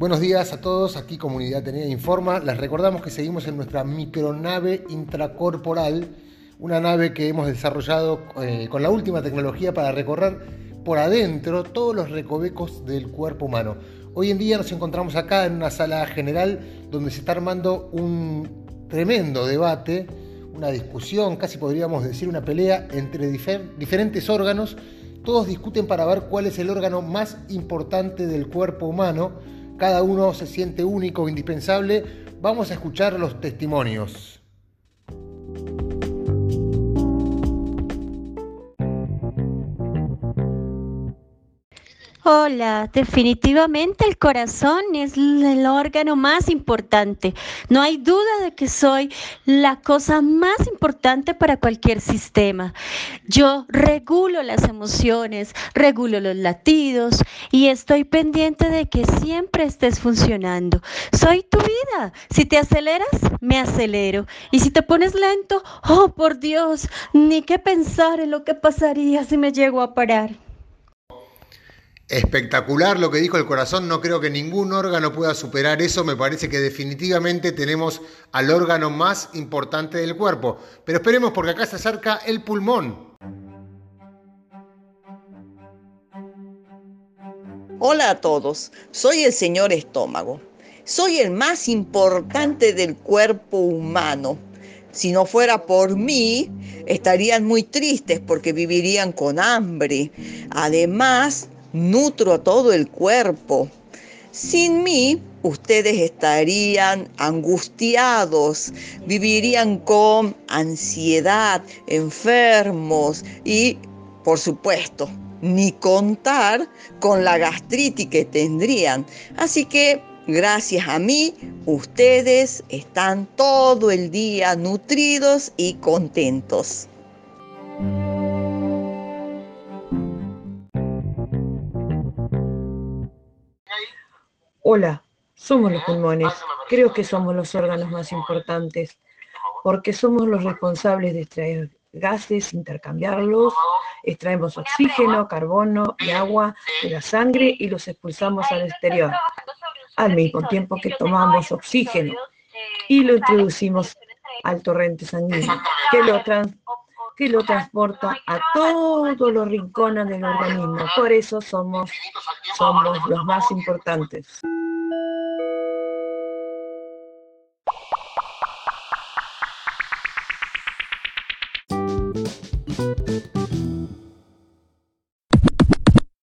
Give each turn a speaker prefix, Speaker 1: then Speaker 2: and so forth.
Speaker 1: Buenos días a todos, aquí Comunidad Tenía Informa. Les recordamos que seguimos en nuestra micronave intracorporal, una nave que hemos desarrollado eh, con la última tecnología para recorrer por adentro todos los recovecos del cuerpo humano. Hoy en día nos encontramos acá en una sala general donde se está armando un tremendo debate, una discusión, casi podríamos decir una pelea entre diferentes órganos. Todos discuten para ver cuál es el órgano más importante del cuerpo humano cada uno se siente único, indispensable. Vamos a escuchar los testimonios.
Speaker 2: Hola, definitivamente el corazón es el órgano más importante. No hay duda de que soy la cosa más importante para cualquier sistema. Yo regulo las emociones, regulo los latidos y estoy pendiente de que siempre estés funcionando. Soy tu vida. Si te aceleras, me acelero. Y si te pones lento, oh por Dios, ni qué pensar en lo que pasaría si me llego a parar.
Speaker 1: Espectacular lo que dijo el corazón, no creo que ningún órgano pueda superar eso, me parece que definitivamente tenemos al órgano más importante del cuerpo. Pero esperemos porque acá se acerca el pulmón.
Speaker 3: Hola a todos, soy el señor estómago. Soy el más importante del cuerpo humano. Si no fuera por mí, estarían muy tristes porque vivirían con hambre. Además, nutro a todo el cuerpo. Sin mí, ustedes estarían angustiados, vivirían con ansiedad, enfermos y, por supuesto, ni contar con la gastritis que tendrían. Así que, gracias a mí, ustedes están todo el día nutridos y contentos.
Speaker 4: Hola, somos los pulmones. Creo que somos los órganos más importantes porque somos los responsables de extraer gases, intercambiarlos, extraemos oxígeno, carbono y agua de la sangre y los expulsamos al exterior, al mismo tiempo que tomamos oxígeno y lo introducimos al torrente sanguíneo, que lo, que lo transporta a todos los rincones del organismo. Por eso somos, somos los más importantes.